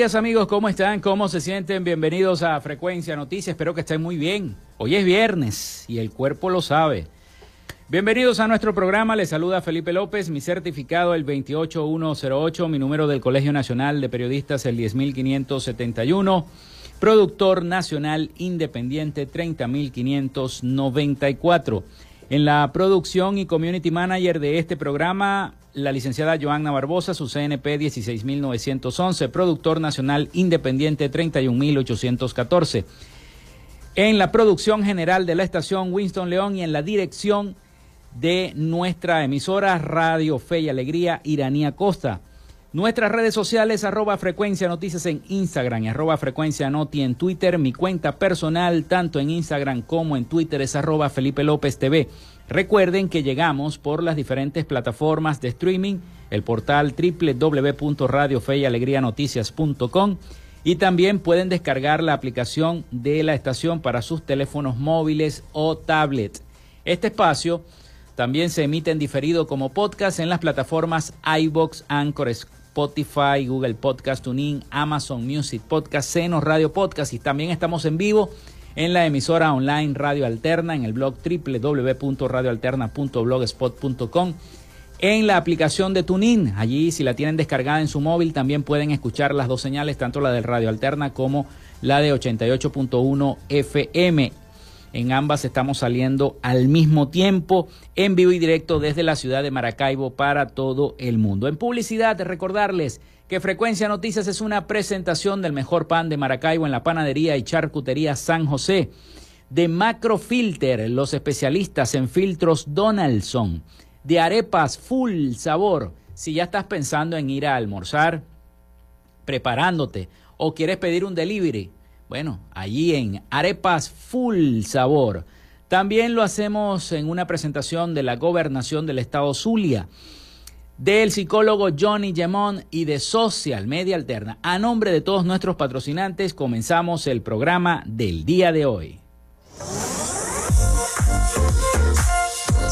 Amigos, ¿cómo están? ¿Cómo se sienten? Bienvenidos a Frecuencia Noticias, espero que estén muy bien. Hoy es viernes y el cuerpo lo sabe. Bienvenidos a nuestro programa, les saluda Felipe López, mi certificado el 28108, mi número del Colegio Nacional de Periodistas el 10571, productor nacional independiente 30594. En la producción y community manager de este programa, la licenciada Joanna Barbosa, su CNP 16911, productor nacional independiente 31814. En la producción general de la estación Winston León y en la dirección de nuestra emisora Radio Fe y Alegría Iranía Costa. Nuestras redes sociales, arroba frecuencia noticias en Instagram y arroba frecuencia noti en Twitter. Mi cuenta personal, tanto en Instagram como en Twitter, es arroba Felipe López TV. Recuerden que llegamos por las diferentes plataformas de streaming, el portal www.radiofeyalegrianoticias.com y también pueden descargar la aplicación de la estación para sus teléfonos móviles o tablet. Este espacio también se emite en diferido como podcast en las plataformas iBox, Anchor, Spotify, Google Podcast, TuneIn, Amazon Music Podcast, Seno Radio Podcast y también estamos en vivo en la emisora online Radio Alterna, en el blog www.radioalterna.blogspot.com, en la aplicación de TuneIn. Allí, si la tienen descargada en su móvil, también pueden escuchar las dos señales, tanto la de Radio Alterna como la de 88.1 FM. En ambas estamos saliendo al mismo tiempo, en vivo y directo desde la ciudad de Maracaibo para todo el mundo. En publicidad, recordarles que Frecuencia Noticias es una presentación del mejor pan de Maracaibo en la panadería y charcutería San José. De Macrofilter, los especialistas en filtros Donaldson. De arepas full sabor. Si ya estás pensando en ir a almorzar, preparándote o quieres pedir un delivery, bueno, allí en Arepas Full Sabor. También lo hacemos en una presentación de la gobernación del estado Zulia del psicólogo Johnny Gemón y de Social Media Alterna. A nombre de todos nuestros patrocinantes, comenzamos el programa del día de hoy.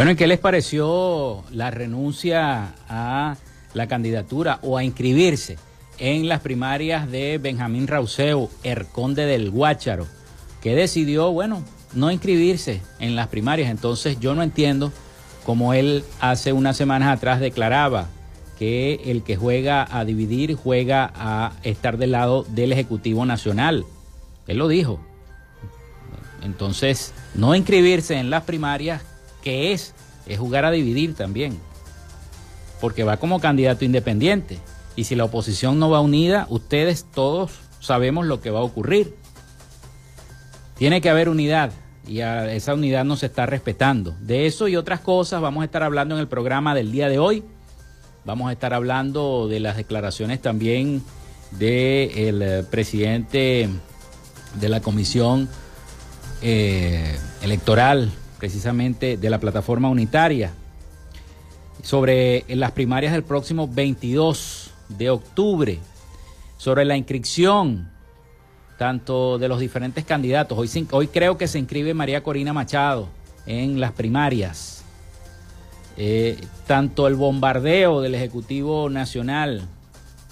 Bueno, ¿y qué les pareció la renuncia a la candidatura o a inscribirse en las primarias de Benjamín Rauseo, el conde del Guácharo, que decidió, bueno, no inscribirse en las primarias? Entonces yo no entiendo cómo él hace unas semanas atrás declaraba que el que juega a dividir juega a estar del lado del Ejecutivo Nacional. Él lo dijo. Entonces, no inscribirse en las primarias que es, es jugar a dividir también, porque va como candidato independiente. Y si la oposición no va unida, ustedes todos sabemos lo que va a ocurrir. Tiene que haber unidad y a esa unidad no se está respetando. De eso y otras cosas vamos a estar hablando en el programa del día de hoy. Vamos a estar hablando de las declaraciones también del eh, presidente de la Comisión eh, Electoral precisamente de la plataforma unitaria sobre las primarias del próximo 22 de octubre, sobre la inscripción tanto de los diferentes candidatos. Hoy, hoy creo que se inscribe María Corina Machado en las primarias. Eh, tanto el bombardeo del Ejecutivo Nacional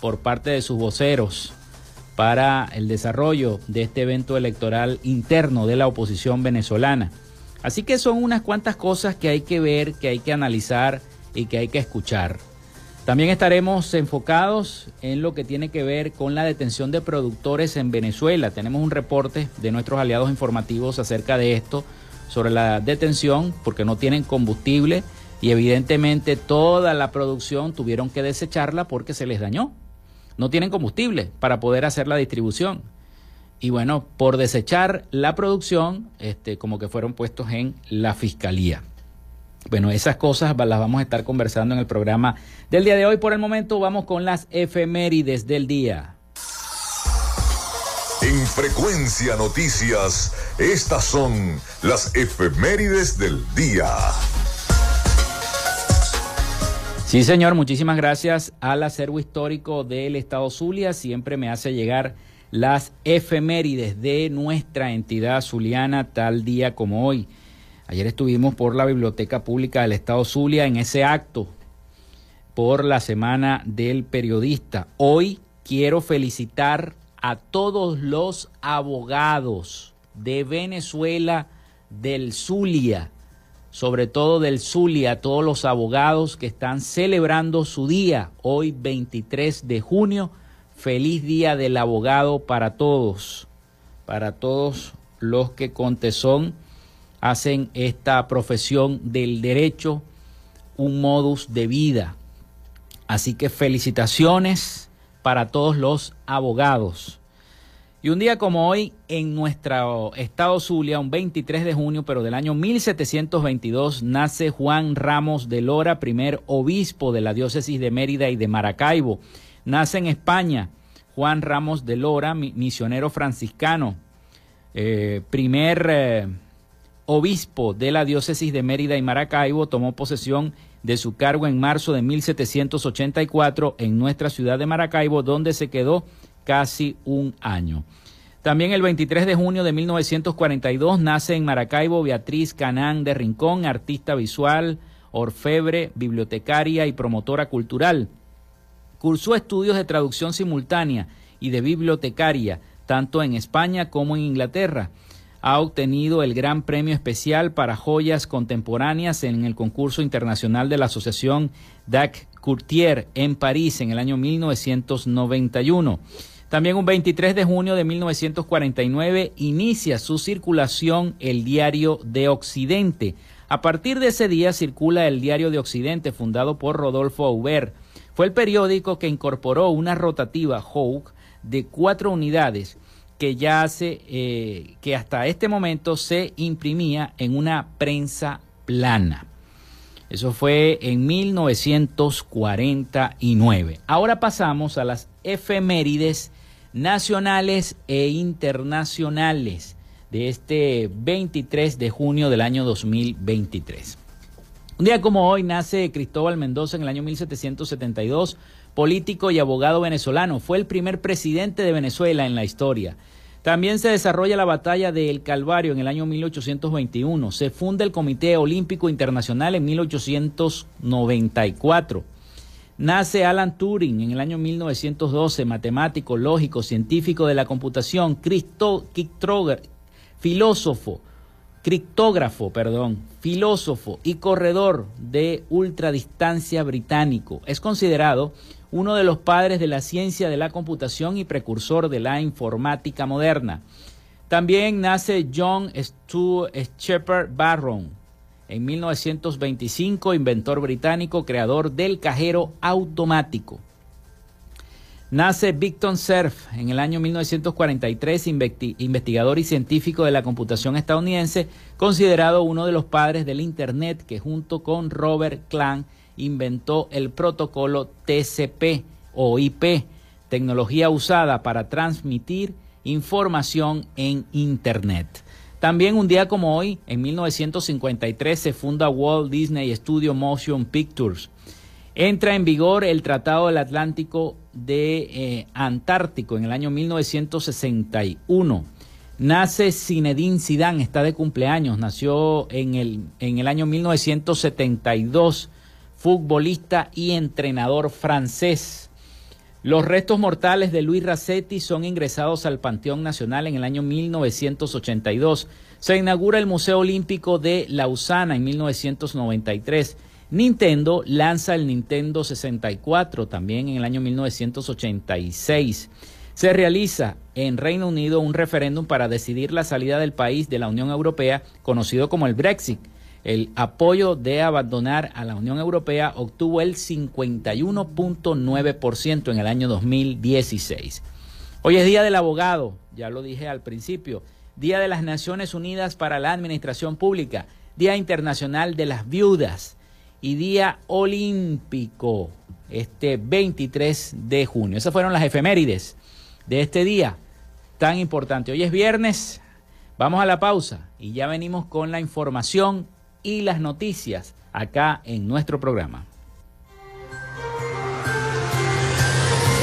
por parte de sus voceros para el desarrollo de este evento electoral interno de la oposición venezolana. Así que son unas cuantas cosas que hay que ver, que hay que analizar y que hay que escuchar. También estaremos enfocados en lo que tiene que ver con la detención de productores en Venezuela. Tenemos un reporte de nuestros aliados informativos acerca de esto, sobre la detención, porque no tienen combustible y evidentemente toda la producción tuvieron que desecharla porque se les dañó. No tienen combustible para poder hacer la distribución. Y bueno, por desechar la producción, este, como que fueron puestos en la fiscalía. Bueno, esas cosas las vamos a estar conversando en el programa del día de hoy. Por el momento vamos con las efemérides del día. En frecuencia noticias, estas son las efemérides del día. Sí, señor, muchísimas gracias al acervo histórico del Estado Zulia. Siempre me hace llegar las efemérides de nuestra entidad zuliana tal día como hoy. Ayer estuvimos por la Biblioteca Pública del Estado Zulia en ese acto por la Semana del Periodista. Hoy quiero felicitar a todos los abogados de Venezuela, del Zulia, sobre todo del Zulia, todos los abogados que están celebrando su día, hoy 23 de junio. Feliz día del abogado para todos, para todos los que con tesón hacen esta profesión del derecho un modus de vida. Así que felicitaciones para todos los abogados. Y un día como hoy, en nuestro estado Zulia, un 23 de junio, pero del año 1722, nace Juan Ramos de Lora, primer obispo de la diócesis de Mérida y de Maracaibo. Nace en España Juan Ramos de Lora, misionero franciscano, eh, primer... Eh, obispo de la diócesis de Mérida y Maracaibo, tomó posesión de su cargo en marzo de 1784 en nuestra ciudad de Maracaibo, donde se quedó casi un año. También el 23 de junio de 1942 nace en Maracaibo Beatriz Canán de Rincón, artista visual, orfebre, bibliotecaria y promotora cultural. Cursó estudios de traducción simultánea y de bibliotecaria, tanto en España como en Inglaterra ha obtenido el Gran Premio Especial para Joyas Contemporáneas en el concurso internacional de la Asociación Dac Courtier en París en el año 1991. También un 23 de junio de 1949 inicia su circulación el Diario de Occidente. A partir de ese día circula el Diario de Occidente fundado por Rodolfo Aubert. Fue el periódico que incorporó una rotativa Hawk de cuatro unidades que ya hace, eh, que hasta este momento se imprimía en una prensa plana. Eso fue en 1949. Ahora pasamos a las efemérides nacionales e internacionales de este 23 de junio del año 2023. Un día como hoy nace Cristóbal Mendoza en el año 1772 político y abogado venezolano. Fue el primer presidente de Venezuela en la historia. También se desarrolla la batalla de El Calvario en el año 1821. Se funda el Comité Olímpico Internacional en 1894. Nace Alan Turing en el año 1912, matemático, lógico, científico de la computación, filósofo, criptógrafo, perdón, filósofo y corredor de ultradistancia británico. Es considerado uno de los padres de la ciencia de la computación y precursor de la informática moderna. También nace John Stu Shepard Barron, en 1925, inventor británico, creador del cajero automático. Nace Victor Cerf en el año 1943, investigador y científico de la computación estadounidense, considerado uno de los padres del Internet, que junto con Robert Clan inventó el protocolo TCP o IP, tecnología usada para transmitir información en Internet. También un día como hoy, en 1953, se funda Walt Disney Studio Motion Pictures. Entra en vigor el Tratado del Atlántico de eh, Antártico en el año 1961. Nace Zinedine Zidane, está de cumpleaños, nació en el, en el año 1972 futbolista y entrenador francés. Los restos mortales de Luis Racetti son ingresados al Panteón Nacional en el año 1982. Se inaugura el Museo Olímpico de Lausana en 1993. Nintendo lanza el Nintendo 64 también en el año 1986. Se realiza en Reino Unido un referéndum para decidir la salida del país de la Unión Europea, conocido como el Brexit. El apoyo de abandonar a la Unión Europea obtuvo el 51.9% en el año 2016. Hoy es Día del Abogado, ya lo dije al principio, Día de las Naciones Unidas para la Administración Pública, Día Internacional de las Viudas y Día Olímpico, este 23 de junio. Esas fueron las efemérides de este día tan importante. Hoy es viernes, vamos a la pausa y ya venimos con la información y las noticias acá en nuestro programa.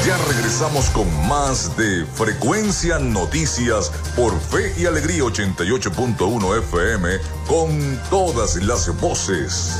Ya regresamos con más de Frecuencia Noticias por Fe y Alegría 88.1 FM con todas las voces.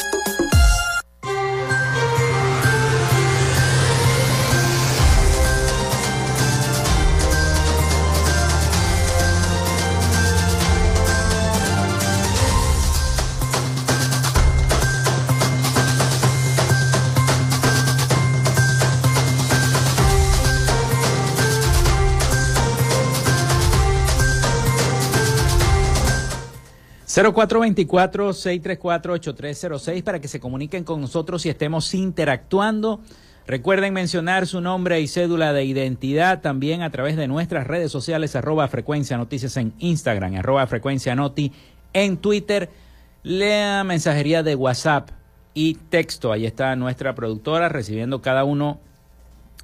0424-634-8306 para que se comuniquen con nosotros y estemos interactuando. Recuerden mencionar su nombre y cédula de identidad también a través de nuestras redes sociales, arroba frecuencia noticias en Instagram, arroba frecuencia noti en Twitter, lea mensajería de WhatsApp y texto. Ahí está nuestra productora recibiendo cada uno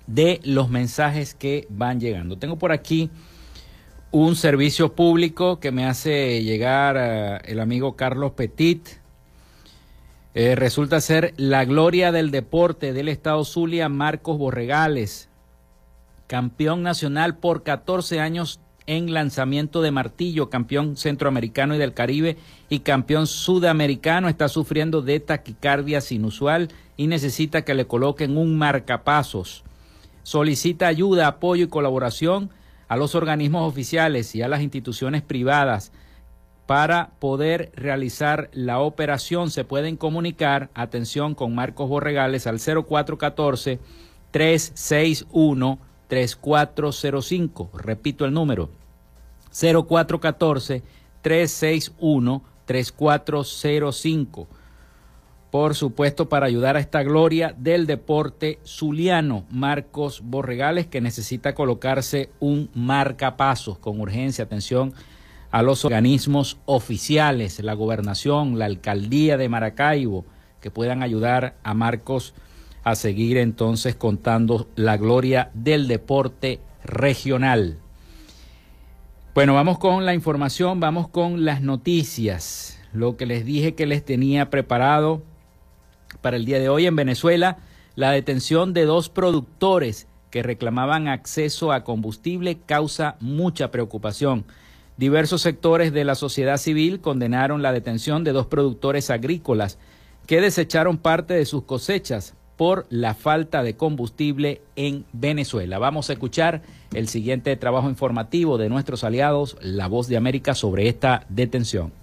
de los mensajes que van llegando. Tengo por aquí un servicio público que me hace llegar el amigo Carlos Petit. Eh, resulta ser la gloria del deporte del Estado Zulia, Marcos Borregales, campeón nacional por 14 años en lanzamiento de martillo, campeón centroamericano y del Caribe y campeón sudamericano, está sufriendo de taquicardia inusual y necesita que le coloquen un marcapasos. Solicita ayuda, apoyo y colaboración a los organismos oficiales y a las instituciones privadas para poder realizar la operación. Se pueden comunicar, atención, con Marcos Borregales al 0414 361 3405. Repito el número. 0414 361 3405 por supuesto, para ayudar a esta gloria del deporte zuliano, Marcos Borregales, que necesita colocarse un marcapasos con urgencia. Atención a los organismos oficiales, la gobernación, la alcaldía de Maracaibo, que puedan ayudar a Marcos a seguir entonces contando la gloria del deporte regional. Bueno, vamos con la información, vamos con las noticias. Lo que les dije que les tenía preparado para el día de hoy en Venezuela la detención de dos productores que reclamaban acceso a combustible causa mucha preocupación. Diversos sectores de la sociedad civil condenaron la detención de dos productores agrícolas que desecharon parte de sus cosechas por la falta de combustible en Venezuela. Vamos a escuchar el siguiente trabajo informativo de nuestros aliados, La Voz de América, sobre esta detención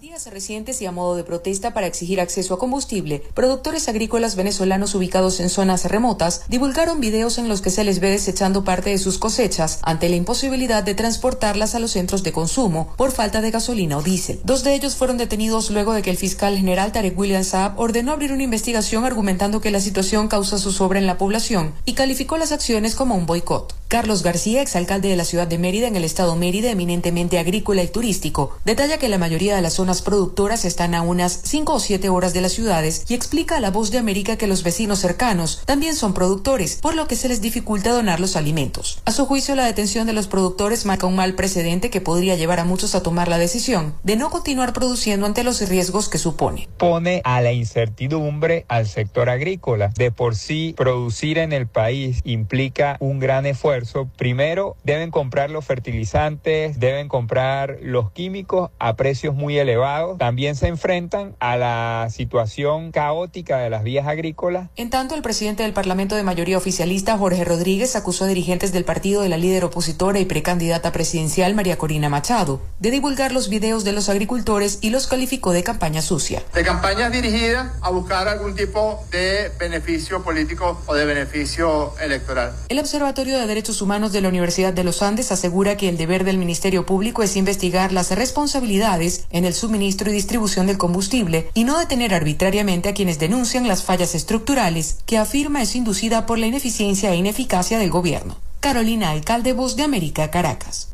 días recientes y a modo de protesta para exigir acceso a combustible, productores agrícolas venezolanos ubicados en zonas remotas divulgaron videos en los que se les ve desechando parte de sus cosechas ante la imposibilidad de transportarlas a los centros de consumo por falta de gasolina o diésel. Dos de ellos fueron detenidos luego de que el fiscal general Tarek William Saab ordenó abrir una investigación argumentando que la situación causa zozobra en la población y calificó las acciones como un boicot. Carlos García, exalcalde de la ciudad de Mérida en el estado Mérida, eminentemente agrícola y turístico, detalla que la mayoría de las zonas productoras están a unas 5 o 7 horas de las ciudades y explica a la voz de América que los vecinos cercanos también son productores, por lo que se les dificulta donar los alimentos. A su juicio, la detención de los productores marca un mal precedente que podría llevar a muchos a tomar la decisión de no continuar produciendo ante los riesgos que supone. Pone a la incertidumbre al sector agrícola. De por sí, producir en el país implica un gran esfuerzo primero deben comprar los fertilizantes, deben comprar los químicos a precios muy elevados. También se enfrentan a la situación caótica de las vías agrícolas. En tanto, el presidente del Parlamento de mayoría oficialista, Jorge Rodríguez, acusó a dirigentes del partido de la líder opositora y precandidata presidencial, María Corina Machado, de divulgar los videos de los agricultores y los calificó de campaña sucia. De campañas dirigidas a buscar algún tipo de beneficio político o de beneficio electoral. El Observatorio de Derechos Humanos de la Universidad de los Andes asegura que el deber del Ministerio Público es investigar las responsabilidades en el suministro y distribución del combustible y no detener arbitrariamente a quienes denuncian las fallas estructurales que afirma es inducida por la ineficiencia e ineficacia del gobierno. Carolina Alcalde, Voz de América, Caracas.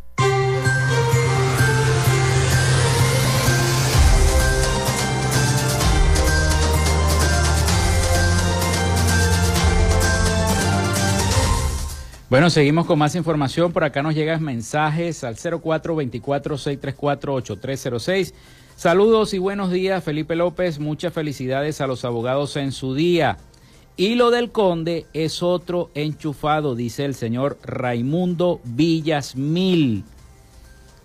Bueno, seguimos con más información. Por acá nos llegan mensajes al 0424-634-8306. Saludos y buenos días, Felipe López. Muchas felicidades a los abogados en su día. Y lo del conde es otro enchufado, dice el señor Raimundo Villasmil.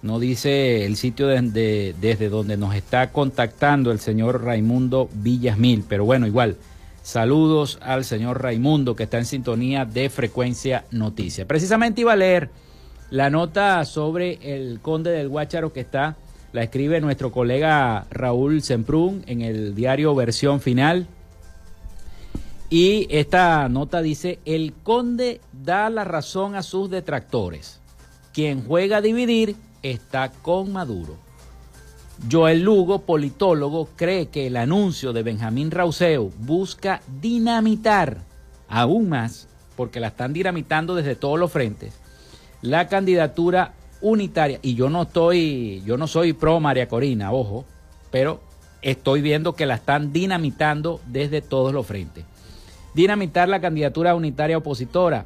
No dice el sitio desde donde nos está contactando el señor Raimundo Villasmil, pero bueno, igual. Saludos al señor Raimundo que está en sintonía de Frecuencia Noticia. Precisamente iba a leer la nota sobre el conde del Guácharo que está, la escribe nuestro colega Raúl Semprún en el diario Versión Final. Y esta nota dice, el conde da la razón a sus detractores. Quien juega a dividir está con Maduro. Joel Lugo, politólogo, cree que el anuncio de Benjamín Rauseo busca dinamitar aún más, porque la están dinamitando desde todos los frentes, la candidatura unitaria. Y yo no estoy, yo no soy pro María Corina, ojo, pero estoy viendo que la están dinamitando desde todos los frentes. Dinamitar la candidatura unitaria opositora.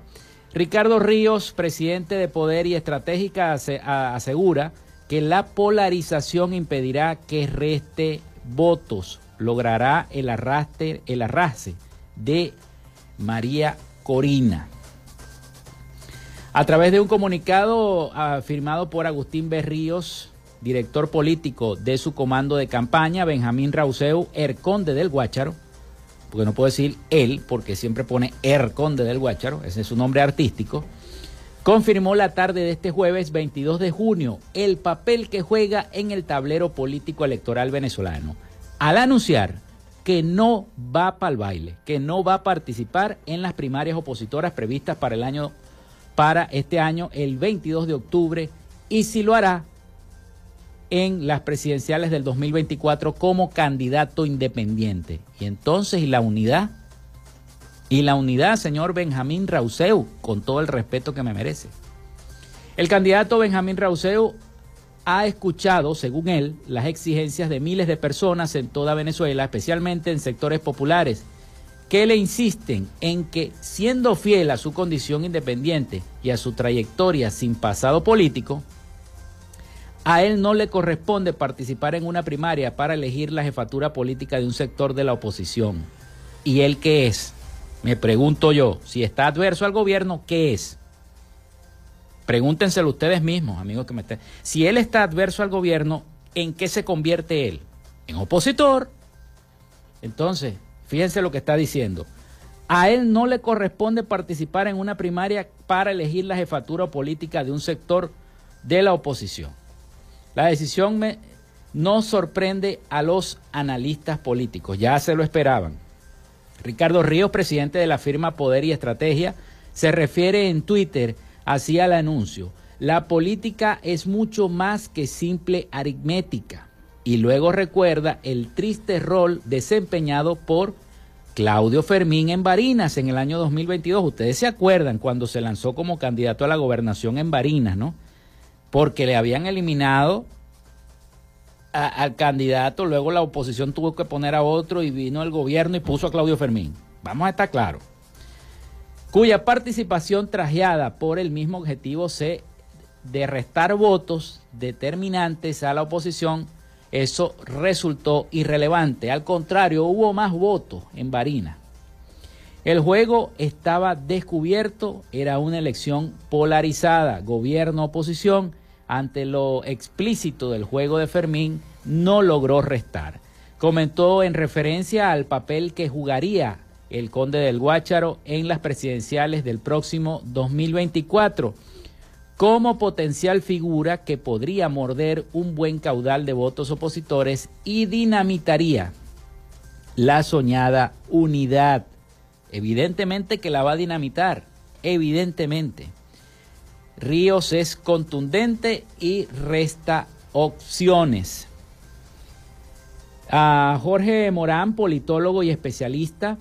Ricardo Ríos, presidente de Poder y Estratégica, asegura que la polarización impedirá que reste votos, logrará el arrastre, el arrastre de María Corina. A través de un comunicado ah, firmado por Agustín Berríos, director político de su comando de campaña, Benjamín Rauseu, Erconde del Guácharo, porque no puedo decir él, porque siempre pone Erconde del Guácharo, ese es su nombre artístico, confirmó la tarde de este jueves 22 de junio el papel que juega en el tablero político electoral venezolano, al anunciar que no va para el baile, que no va a participar en las primarias opositoras previstas para el año para este año el 22 de octubre y si lo hará en las presidenciales del 2024 como candidato independiente. Y entonces, ¿y la unidad? y la unidad, señor Benjamín Rauseu, con todo el respeto que me merece. El candidato Benjamín Rauseu ha escuchado, según él, las exigencias de miles de personas en toda Venezuela, especialmente en sectores populares, que le insisten en que, siendo fiel a su condición independiente y a su trayectoria sin pasado político, a él no le corresponde participar en una primaria para elegir la jefatura política de un sector de la oposición. ¿Y él qué es? Me pregunto yo, si está adverso al gobierno, ¿qué es? Pregúntenselo ustedes mismos, amigos que me estén. Si él está adverso al gobierno, ¿en qué se convierte él? En opositor. Entonces, fíjense lo que está diciendo. A él no le corresponde participar en una primaria para elegir la jefatura política de un sector de la oposición. La decisión no sorprende a los analistas políticos, ya se lo esperaban. Ricardo Ríos, presidente de la firma Poder y Estrategia, se refiere en Twitter así al anuncio. La política es mucho más que simple aritmética. Y luego recuerda el triste rol desempeñado por Claudio Fermín en Barinas en el año 2022. Ustedes se acuerdan cuando se lanzó como candidato a la gobernación en Barinas, ¿no? Porque le habían eliminado al candidato, luego la oposición tuvo que poner a otro y vino el gobierno y puso a Claudio Fermín. Vamos a estar claros. Cuya participación trajeada por el mismo objetivo de restar votos determinantes a la oposición, eso resultó irrelevante. Al contrario, hubo más votos en Barina. El juego estaba descubierto, era una elección polarizada, gobierno-oposición, ante lo explícito del juego de Fermín, no logró restar. Comentó en referencia al papel que jugaría el conde del Guácharo en las presidenciales del próximo 2024 como potencial figura que podría morder un buen caudal de votos opositores y dinamitaría la soñada unidad. Evidentemente que la va a dinamitar, evidentemente. Ríos es contundente y resta opciones. A Jorge Morán, politólogo y especialista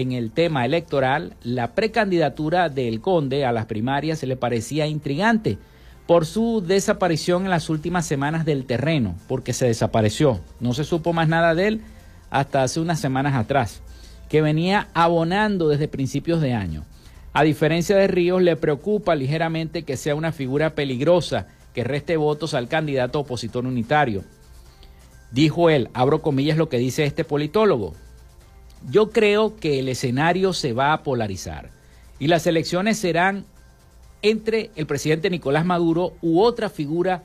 en el tema electoral, la precandidatura del conde a las primarias se le parecía intrigante por su desaparición en las últimas semanas del terreno, porque se desapareció. No se supo más nada de él hasta hace unas semanas atrás, que venía abonando desde principios de año. A diferencia de Ríos, le preocupa ligeramente que sea una figura peligrosa que reste votos al candidato opositor unitario. Dijo él, abro comillas lo que dice este politólogo, yo creo que el escenario se va a polarizar y las elecciones serán entre el presidente Nicolás Maduro u otra figura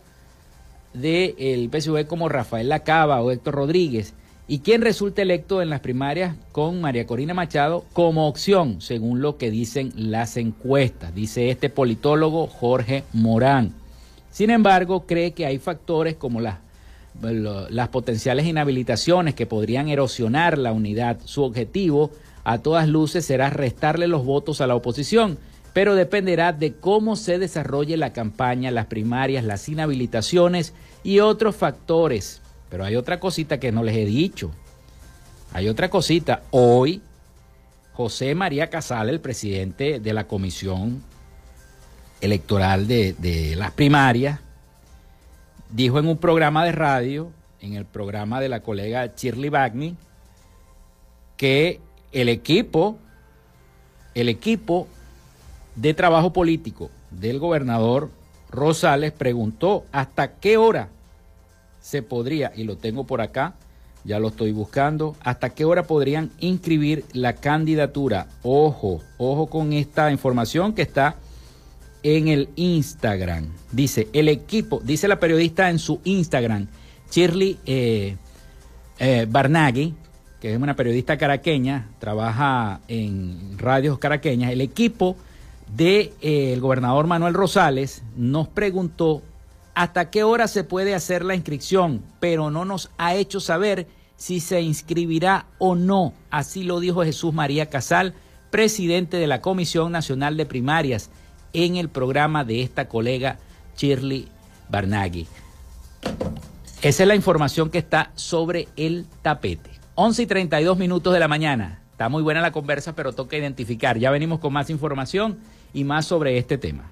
del PSV como Rafael Lacaba o Héctor Rodríguez y quien resulte electo en las primarias con María Corina Machado como opción, según lo que dicen las encuestas, dice este politólogo Jorge Morán. Sin embargo, cree que hay factores como las las potenciales inhabilitaciones que podrían erosionar la unidad. Su objetivo, a todas luces, será restarle los votos a la oposición, pero dependerá de cómo se desarrolle la campaña, las primarias, las inhabilitaciones y otros factores. Pero hay otra cosita que no les he dicho. Hay otra cosita. Hoy, José María Casal, el presidente de la Comisión Electoral de, de las Primarias, dijo en un programa de radio, en el programa de la colega Shirley Bagney, que el equipo, el equipo de trabajo político del gobernador Rosales preguntó hasta qué hora se podría, y lo tengo por acá, ya lo estoy buscando, hasta qué hora podrían inscribir la candidatura. Ojo, ojo con esta información que está en el Instagram. Dice, el equipo, dice la periodista en su Instagram, Shirley eh, eh, Barnaghi, que es una periodista caraqueña, trabaja en radios caraqueñas, el equipo del de, eh, gobernador Manuel Rosales nos preguntó hasta qué hora se puede hacer la inscripción, pero no nos ha hecho saber si se inscribirá o no. Así lo dijo Jesús María Casal, presidente de la Comisión Nacional de Primarias en el programa de esta colega Shirley Barnaghi. Esa es la información que está sobre el tapete. 11 y 32 minutos de la mañana. Está muy buena la conversa, pero toca identificar. Ya venimos con más información y más sobre este tema.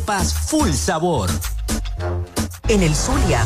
arepas full sabor. En el Zulia,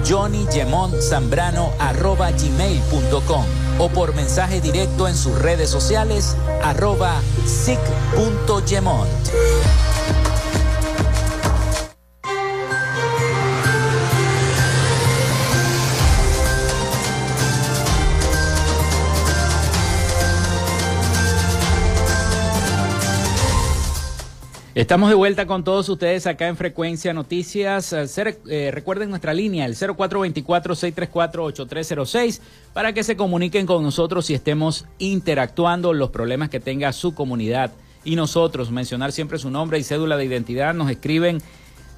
johnnygemontzambrano.gmail.com o por mensaje directo en sus redes sociales arroba. Estamos de vuelta con todos ustedes acá en Frecuencia Noticias. Eh, recuerden nuestra línea, el 0424-634-8306, para que se comuniquen con nosotros y estemos interactuando los problemas que tenga su comunidad. Y nosotros, mencionar siempre su nombre y cédula de identidad, nos escriben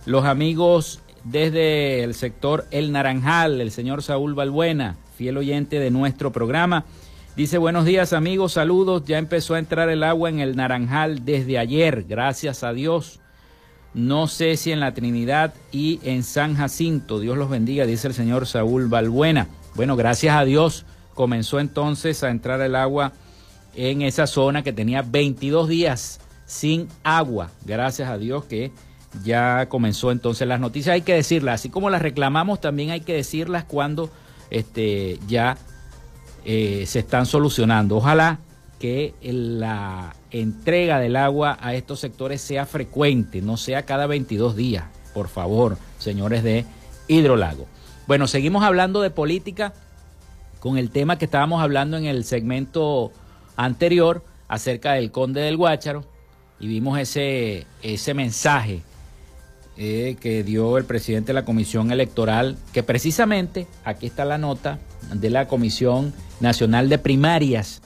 los amigos desde el sector El Naranjal, el señor Saúl Balbuena, fiel oyente de nuestro programa. Dice, buenos días amigos, saludos. Ya empezó a entrar el agua en el Naranjal desde ayer, gracias a Dios. No sé si en la Trinidad y en San Jacinto. Dios los bendiga, dice el señor Saúl Balbuena. Bueno, gracias a Dios comenzó entonces a entrar el agua en esa zona que tenía 22 días sin agua. Gracias a Dios que ya comenzó entonces las noticias. Hay que decirlas, así como las reclamamos, también hay que decirlas cuando este, ya eh, se están solucionando. Ojalá que la entrega del agua a estos sectores sea frecuente, no sea cada 22 días, por favor, señores de Hidrolago. Bueno, seguimos hablando de política con el tema que estábamos hablando en el segmento anterior acerca del conde del Guácharo y vimos ese, ese mensaje eh, que dio el presidente de la Comisión Electoral, que precisamente, aquí está la nota de la Comisión Nacional de Primarias,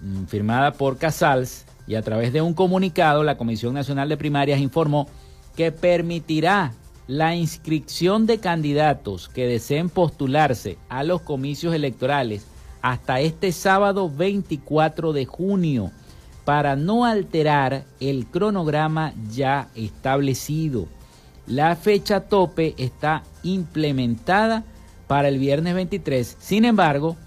mm, firmada por Casals, y a través de un comunicado, la Comisión Nacional de Primarias informó que permitirá la inscripción de candidatos que deseen postularse a los comicios electorales hasta este sábado 24 de junio para no alterar el cronograma ya establecido. La fecha tope está implementada para el viernes 23. Sin embargo,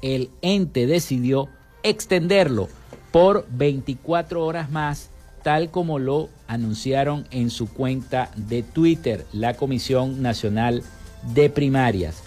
el ente decidió extenderlo por 24 horas más, tal como lo anunciaron en su cuenta de Twitter la Comisión Nacional de Primarias.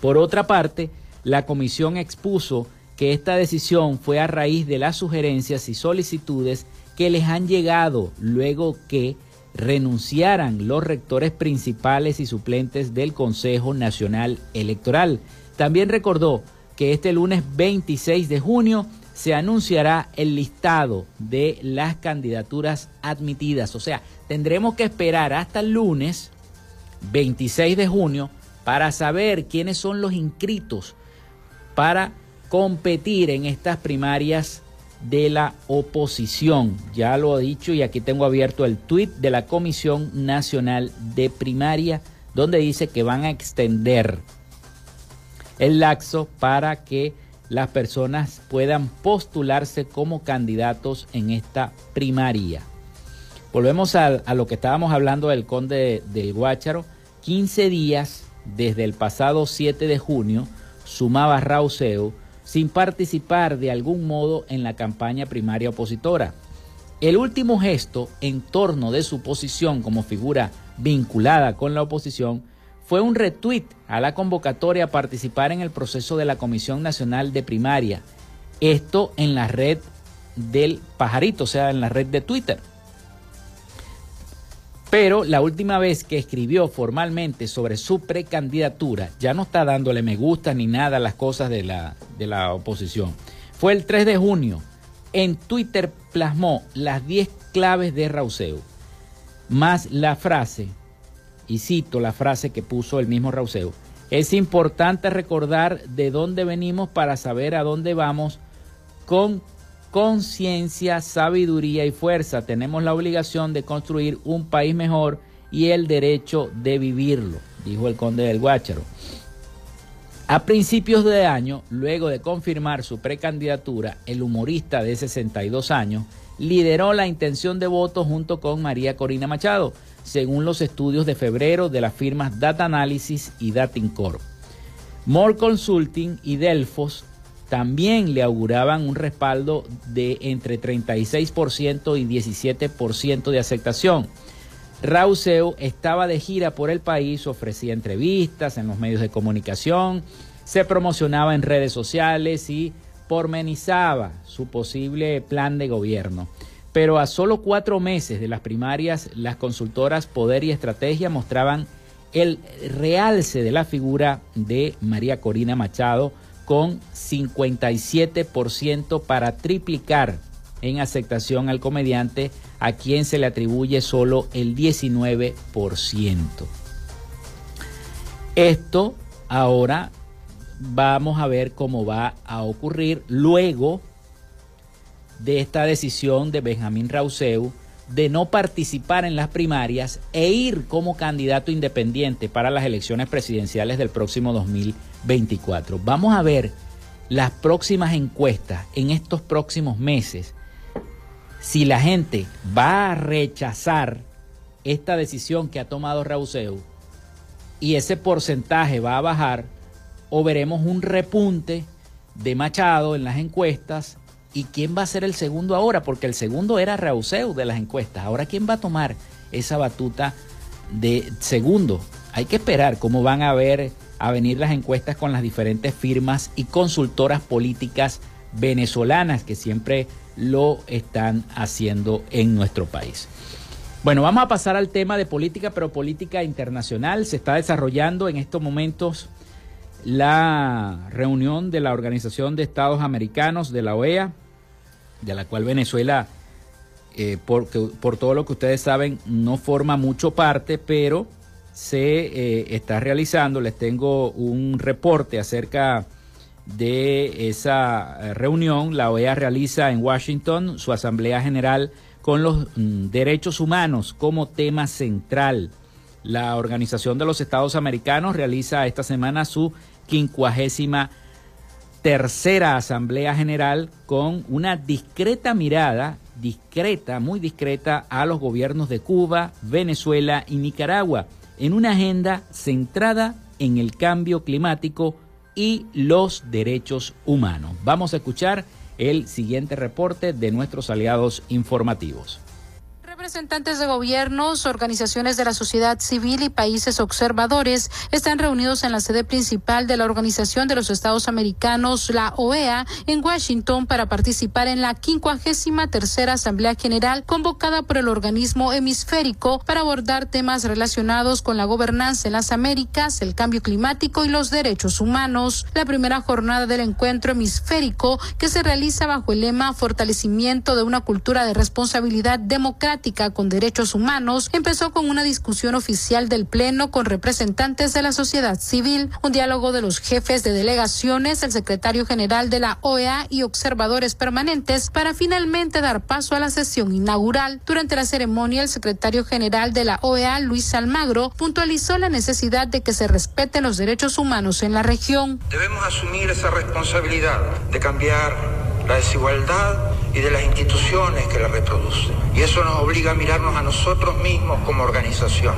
Por otra parte, la comisión expuso que esta decisión fue a raíz de las sugerencias y solicitudes que les han llegado luego que renunciaran los rectores principales y suplentes del Consejo Nacional Electoral. También recordó que este lunes 26 de junio se anunciará el listado de las candidaturas admitidas. O sea, tendremos que esperar hasta el lunes 26 de junio para saber quiénes son los inscritos para competir en estas primarias de la oposición. Ya lo he dicho y aquí tengo abierto el tuit de la Comisión Nacional de Primaria donde dice que van a extender el laxo para que las personas puedan postularse como candidatos en esta primaria. Volvemos a, lo que estábamos hablando del conde del Guácharo. 15 días desde el pasado 7 de junio sumaba Rauseo sin participar de algún modo en la campaña primaria opositora. El último gesto en torno de su posición como figura vinculada con la oposición fue un retweet a la convocatoria a participar en el proceso de la Comisión Nacional de Primaria. Esto en la red del pajarito, o sea, en la red de Twitter. Pero la última vez que escribió formalmente sobre su precandidatura, ya no está dándole me gusta ni nada a las cosas de la, de la oposición. Fue el 3 de junio. En Twitter plasmó las 10 claves de Rauseo, más la frase, y cito la frase que puso el mismo Rauseo, es importante recordar de dónde venimos para saber a dónde vamos con conciencia, sabiduría y fuerza. Tenemos la obligación de construir un país mejor y el derecho de vivirlo, dijo el conde del Guácharo. A principios de año, luego de confirmar su precandidatura, el humorista de 62 años lideró la intención de voto junto con María Corina Machado, según los estudios de febrero de las firmas Data Analysis y Datincorp. More Consulting y Delfos también le auguraban un respaldo de entre 36% y 17% de aceptación. Rauseo estaba de gira por el país, ofrecía entrevistas en los medios de comunicación, se promocionaba en redes sociales y pormenizaba su posible plan de gobierno. Pero a solo cuatro meses de las primarias, las consultoras Poder y Estrategia mostraban el realce de la figura de María Corina Machado, con 57% para triplicar en aceptación al comediante a quien se le atribuye solo el 19%. Esto ahora vamos a ver cómo va a ocurrir luego de esta decisión de Benjamín Rauseu de no participar en las primarias e ir como candidato independiente para las elecciones presidenciales del próximo 2024. Vamos a ver las próximas encuestas en estos próximos meses si la gente va a rechazar esta decisión que ha tomado Rauseu y ese porcentaje va a bajar o veremos un repunte de Machado en las encuestas ¿Y quién va a ser el segundo ahora? Porque el segundo era Rauseu de las encuestas. Ahora, ¿quién va a tomar esa batuta de segundo? Hay que esperar cómo van a ver a venir las encuestas con las diferentes firmas y consultoras políticas venezolanas que siempre lo están haciendo en nuestro país. Bueno, vamos a pasar al tema de política, pero política internacional. Se está desarrollando en estos momentos la reunión de la Organización de Estados Americanos, de la OEA, de la cual Venezuela, eh, por, por, todo lo que ustedes saben, no forma mucho parte, pero se eh, está realizando. Les tengo un reporte acerca de esa eh, reunión. La OEA realiza en Washington su Asamblea General con los mm, derechos humanos como tema central. La Organización de los Estados Americanos realiza esta semana su quincuagésima tercera Asamblea General con una discreta mirada, discreta, muy discreta, a los gobiernos de Cuba, Venezuela y Nicaragua, en una agenda centrada en el cambio climático y los derechos humanos. Vamos a escuchar el siguiente reporte de nuestros aliados informativos. Representantes de gobiernos, organizaciones de la sociedad civil y países observadores están reunidos en la sede principal de la Organización de los Estados Americanos, la OEA, en Washington para participar en la 53 tercera Asamblea General convocada por el organismo hemisférico para abordar temas relacionados con la gobernanza en las Américas, el cambio climático y los derechos humanos. La primera jornada del encuentro hemisférico que se realiza bajo el lema Fortalecimiento de una cultura de responsabilidad democrática con derechos humanos empezó con una discusión oficial del Pleno con representantes de la sociedad civil, un diálogo de los jefes de delegaciones, el secretario general de la OEA y observadores permanentes para finalmente dar paso a la sesión inaugural. Durante la ceremonia, el secretario general de la OEA, Luis Almagro, puntualizó la necesidad de que se respeten los derechos humanos en la región. Debemos asumir esa responsabilidad de cambiar la desigualdad y de las instituciones que la reproducen. Y eso nos obliga a mirarnos a nosotros mismos como organización.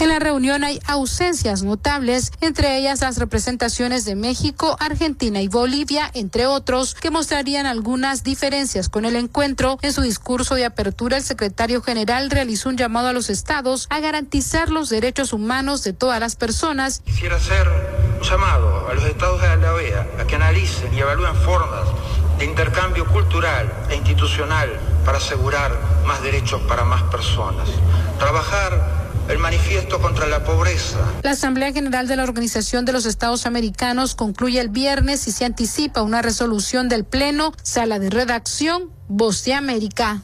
En la reunión hay ausencias notables, entre ellas las representaciones de México, Argentina y Bolivia, entre otros, que mostrarían algunas diferencias con el encuentro. En su discurso de apertura, el secretario general realizó un llamado a los estados a garantizar los derechos humanos de todas las personas. Quisiera hacer un llamado a los estados de la OEA a que analicen y evalúen formas de intercambio cultural e institucional para asegurar más derechos para más personas. Trabajar el manifiesto contra la pobreza. La Asamblea General de la Organización de los Estados Americanos concluye el viernes y se anticipa una resolución del Pleno, sala de redacción, Voz de América.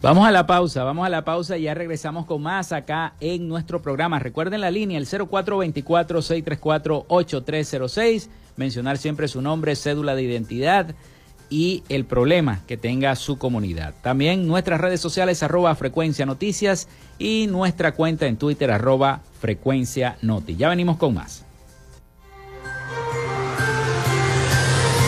Vamos a la pausa, vamos a la pausa y ya regresamos con más acá en nuestro programa. Recuerden la línea, el 0424-634-8306. Mencionar siempre su nombre, cédula de identidad y el problema que tenga su comunidad. También nuestras redes sociales arroba frecuencia noticias y nuestra cuenta en Twitter arroba frecuencia noti. Ya venimos con más.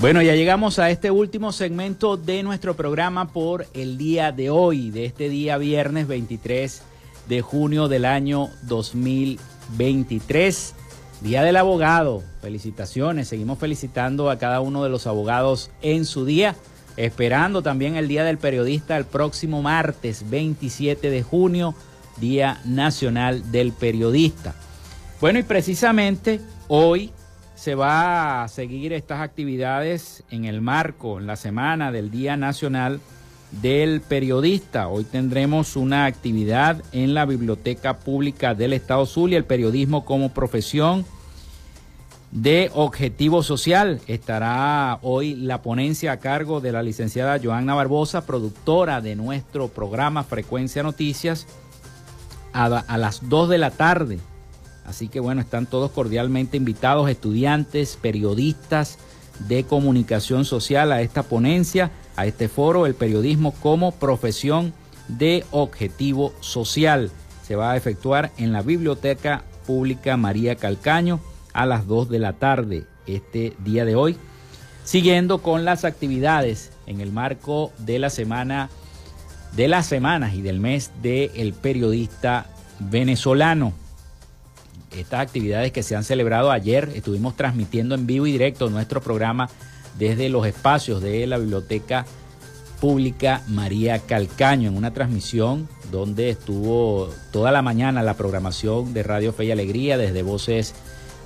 Bueno, ya llegamos a este último segmento de nuestro programa por el día de hoy, de este día viernes 23 de junio del año 2023. Día del abogado. Felicitaciones. Seguimos felicitando a cada uno de los abogados en su día. Esperando también el Día del Periodista el próximo martes 27 de junio, Día Nacional del Periodista. Bueno, y precisamente hoy se va a seguir estas actividades en el marco, en la semana del Día Nacional del Periodista. Hoy tendremos una actividad en la Biblioteca Pública del Estado Zulia, el periodismo como profesión. de Objetivo Social. Estará hoy la ponencia a cargo de la licenciada Joanna Barbosa, productora de nuestro programa Frecuencia Noticias, a, a las 2 de la tarde. Así que bueno, están todos cordialmente invitados, estudiantes, periodistas de comunicación social a esta ponencia, a este foro, el periodismo como profesión de objetivo social. Se va a efectuar en la Biblioteca Pública María Calcaño a las 2 de la tarde este día de hoy, siguiendo con las actividades en el marco de la semana de las semanas y del mes del periodista venezolano. Estas actividades que se han celebrado ayer, estuvimos transmitiendo en vivo y directo nuestro programa desde los espacios de la Biblioteca Pública María Calcaño en una transmisión donde estuvo toda la mañana la programación de Radio Fe y Alegría desde Voces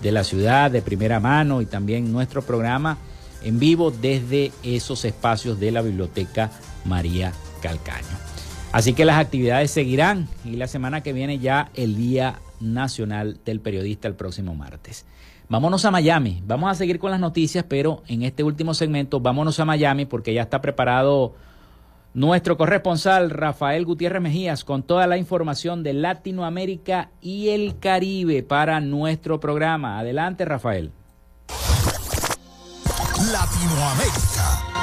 de la Ciudad de primera mano y también nuestro programa en vivo desde esos espacios de la Biblioteca María Calcaño. Así que las actividades seguirán y la semana que viene ya el Día Nacional del Periodista el próximo martes. Vámonos a Miami, vamos a seguir con las noticias, pero en este último segmento vámonos a Miami porque ya está preparado nuestro corresponsal Rafael Gutiérrez Mejías con toda la información de Latinoamérica y el Caribe para nuestro programa. Adelante Rafael. Latinoamérica.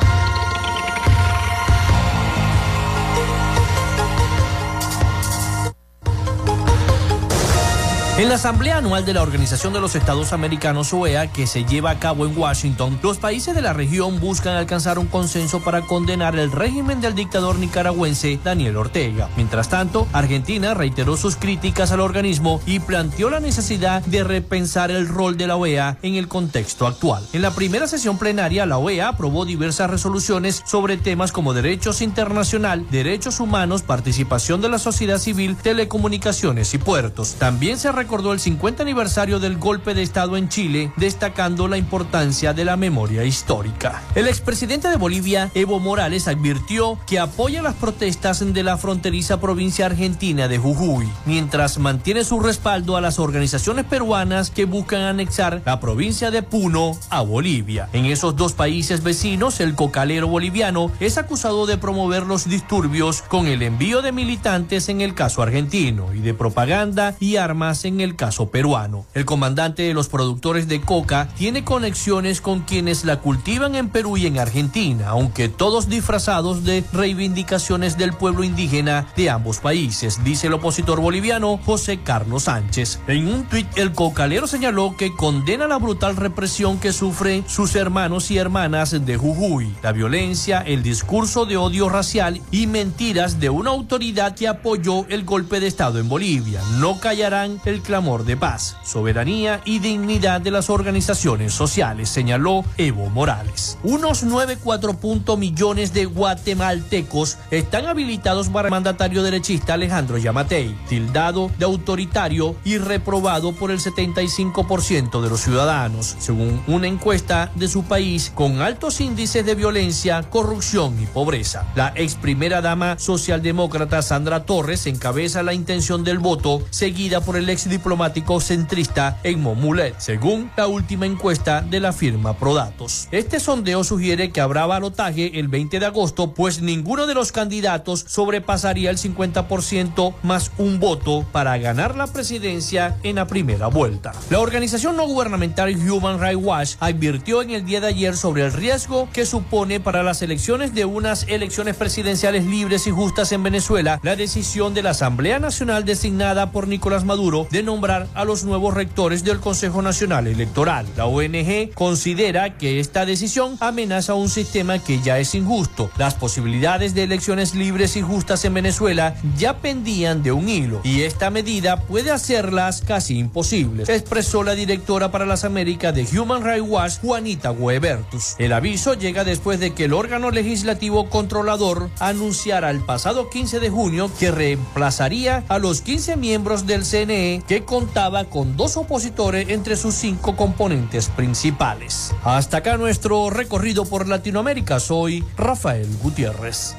En la Asamblea Anual de la Organización de los Estados Americanos, OEA, que se lleva a cabo en Washington, los países de la región buscan alcanzar un consenso para condenar el régimen del dictador nicaragüense Daniel Ortega. Mientras tanto, Argentina reiteró sus críticas al organismo y planteó la necesidad de repensar el rol de la OEA en el contexto actual. En la primera sesión plenaria, la OEA aprobó diversas resoluciones sobre temas como derechos internacional, derechos humanos, participación de la sociedad civil, telecomunicaciones y puertos. También se recordó el 50 aniversario del golpe de Estado en Chile, destacando la importancia de la memoria histórica. El expresidente de Bolivia, Evo Morales, advirtió que apoya las protestas de la fronteriza provincia argentina de Jujuy, mientras mantiene su respaldo a las organizaciones peruanas que buscan anexar la provincia de Puno a Bolivia. En esos dos países vecinos, el cocalero boliviano es acusado de promover los disturbios con el envío de militantes en el caso argentino y de propaganda y armas en el caso peruano. El comandante de los productores de coca tiene conexiones con quienes la cultivan en Perú y en Argentina, aunque todos disfrazados de reivindicaciones del pueblo indígena de ambos países, dice el opositor boliviano José Carlos Sánchez. En un tuit, el cocalero señaló que condena la brutal represión que sufren sus hermanos y hermanas de Jujuy, la violencia, el discurso de odio racial y mentiras de una autoridad que apoyó el golpe de Estado en Bolivia. No callarán el clamor de paz, soberanía y dignidad de las organizaciones sociales, señaló Evo Morales. Unos 9,4 millones de guatemaltecos están habilitados para el mandatario derechista Alejandro Yamatei, tildado de autoritario y reprobado por el 75% de los ciudadanos, según una encuesta de su país con altos índices de violencia, corrupción y pobreza. La ex primera dama socialdemócrata Sandra Torres encabeza la intención del voto, seguida por el ex diplomático centrista Edmond Mulet, según la última encuesta de la firma Prodatos. Este sondeo sugiere que habrá balotaje el 20 de agosto, pues ninguno de los candidatos sobrepasaría el 50% más un voto para ganar la presidencia en la primera vuelta. La organización no gubernamental Human Rights Watch advirtió en el día de ayer sobre el riesgo que supone para las elecciones de unas elecciones presidenciales libres y justas en Venezuela la decisión de la Asamblea Nacional designada por Nicolás Maduro de nombrar a los nuevos rectores del Consejo Nacional Electoral. La ONG considera que esta decisión amenaza un sistema que ya es injusto. Las posibilidades de elecciones libres y justas en Venezuela ya pendían de un hilo y esta medida puede hacerlas casi imposibles, expresó la directora para las Américas de Human Rights Watch, Juanita Huebertus. El aviso llega después de que el órgano legislativo controlador anunciara el pasado 15 de junio que reemplazaría a los 15 miembros del CNE que contaba con dos opositores entre sus cinco componentes principales. Hasta acá nuestro recorrido por Latinoamérica. Soy Rafael Gutiérrez.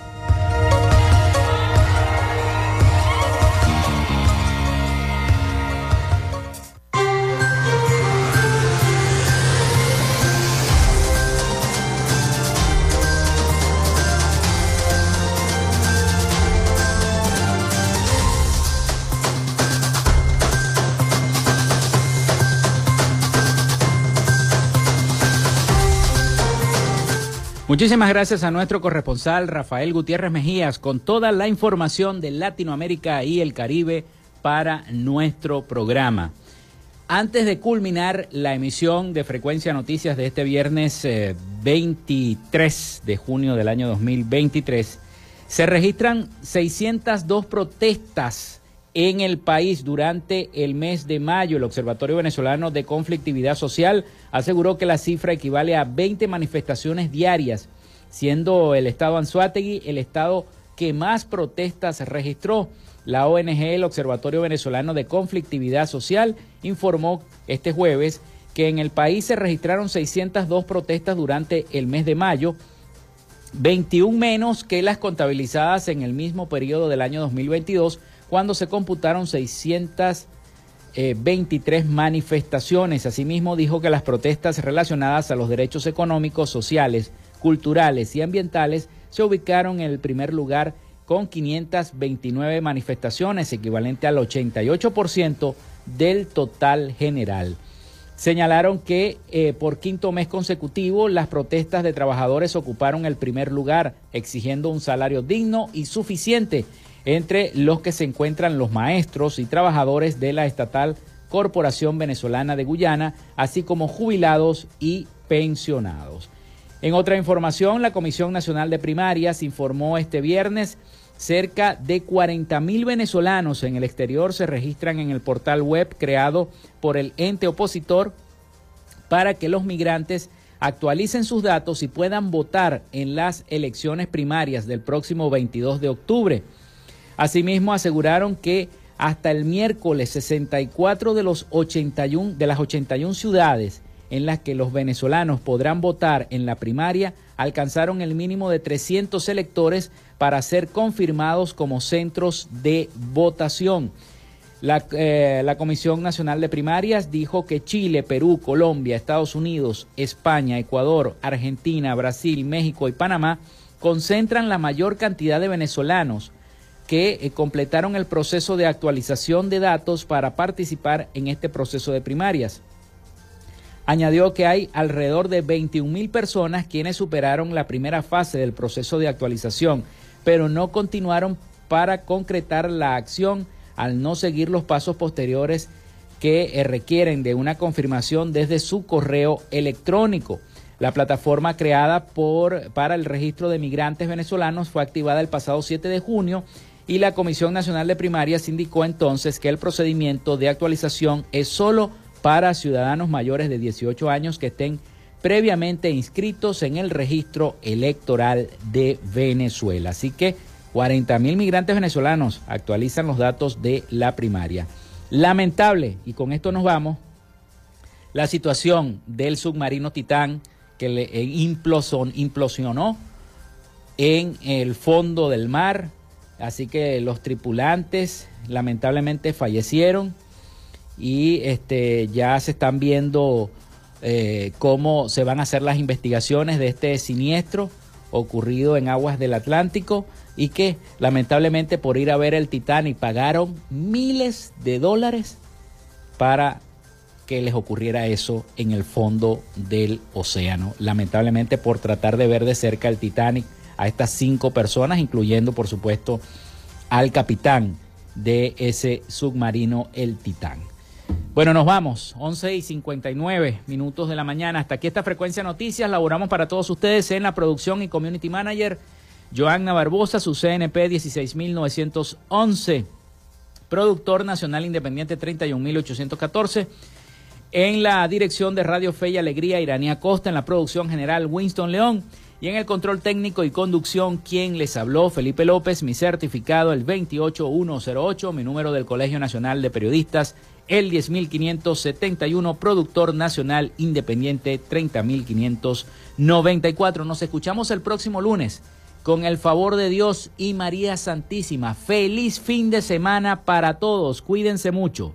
Muchísimas gracias a nuestro corresponsal Rafael Gutiérrez Mejías con toda la información de Latinoamérica y el Caribe para nuestro programa. Antes de culminar la emisión de Frecuencia Noticias de este viernes 23 eh, de junio del año 2023, se registran 602 protestas en el país durante el mes de mayo. El Observatorio Venezolano de Conflictividad Social aseguró que la cifra equivale a 20 manifestaciones diarias, siendo el estado Anzuategui el estado que más protestas registró. La ONG, el Observatorio Venezolano de Conflictividad Social, informó este jueves que en el país se registraron 602 protestas durante el mes de mayo, 21 menos que las contabilizadas en el mismo periodo del año 2022, cuando se computaron 623 manifestaciones. Asimismo, dijo que las protestas relacionadas a los derechos económicos, sociales, culturales y ambientales se ubicaron en el primer lugar con 529 manifestaciones, equivalente al 88% del total general. Señalaron que eh, por quinto mes consecutivo las protestas de trabajadores ocuparon el primer lugar, exigiendo un salario digno y suficiente entre los que se encuentran los maestros y trabajadores de la estatal Corporación Venezolana de Guyana, así como jubilados y pensionados. En otra información, la Comisión Nacional de Primarias informó este viernes cerca de 40 mil venezolanos en el exterior se registran en el portal web creado por el ente opositor para que los migrantes actualicen sus datos y puedan votar en las elecciones primarias del próximo 22 de octubre. Asimismo, aseguraron que hasta el miércoles 64 de, los 81, de las 81 ciudades en las que los venezolanos podrán votar en la primaria alcanzaron el mínimo de 300 electores para ser confirmados como centros de votación. La, eh, la, Comisión Nacional de Primarias dijo que Chile, Perú, Colombia, Estados Unidos, España, Ecuador, Argentina, Brasil, México y Panamá concentran la mayor cantidad de venezolanos que eh, completaron el proceso de actualización de datos para participar en este proceso de primarias. Añadió que hay alrededor de 21 mil personas quienes superaron la primera fase del proceso de actualización, pero no continuaron para concretar la acción al no seguir los pasos posteriores que eh, requieren de una confirmación desde su correo electrónico. La plataforma creada por, para el registro de migrantes venezolanos fue activada el pasado 7 de junio y la Comisión Nacional de Primarias indicó entonces que el procedimiento de actualización es solo para ciudadanos mayores de 18 años que estén previamente inscritos en el registro electoral de Venezuela. Así que 40 mil migrantes venezolanos actualizan los datos de la primaria. Lamentable, y con esto nos vamos, la situación del submarino Titán que le eh, implosionó en el fondo del mar, Así que los tripulantes lamentablemente fallecieron y este, ya se están viendo eh, cómo se van a hacer las investigaciones de este siniestro ocurrido en aguas del Atlántico y que lamentablemente por ir a ver el Titanic pagaron miles de dólares para que les ocurriera eso en el fondo del océano. Lamentablemente por tratar de ver de cerca el Titanic a estas cinco personas, incluyendo por supuesto al capitán de ese submarino, el Titán. Bueno, nos vamos, 11 y 59 minutos de la mañana. Hasta aquí esta frecuencia noticias. Laboramos para todos ustedes en la producción y community manager. Joanna Barbosa, su CNP 16911. Productor Nacional Independiente 31814. En la dirección de Radio Fe y Alegría, Iranía Costa. En la producción general, Winston León. Y en el control técnico y conducción, quien les habló, Felipe López, mi certificado el 28108, mi número del Colegio Nacional de Periodistas, el 10571, productor nacional independiente 30594. Nos escuchamos el próximo lunes. Con el favor de Dios y María Santísima. Feliz fin de semana para todos. Cuídense mucho.